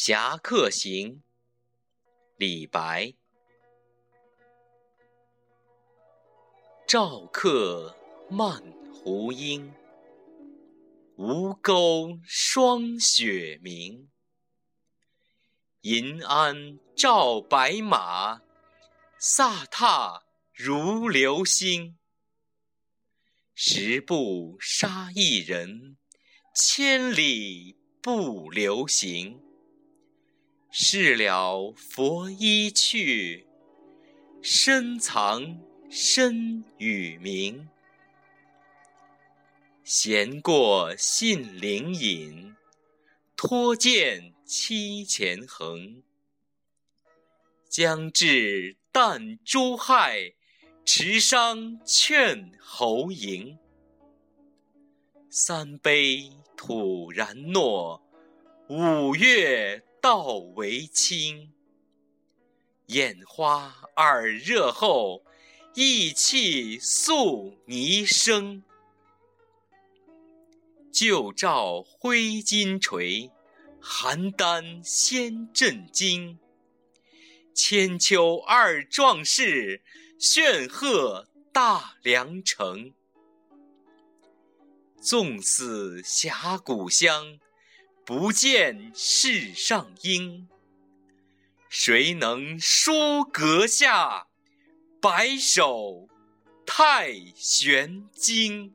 侠客行》李白。赵客漫胡缨，吴钩霜雪明。银鞍照白马，飒沓如流星。十步杀一人，千里不留行。事了拂衣去，深藏身与名。闲过信陵饮，脱剑七前横。将至旦珠害，持觞劝侯嬴。三杯吐然诺，五岳道为轻。眼花耳热后，意气肃霓生。旧照挥金锤，邯郸先震惊。千秋二壮士，炫赫大梁城。纵死峡谷乡，不见世上英。谁能书阁下，白首太玄经？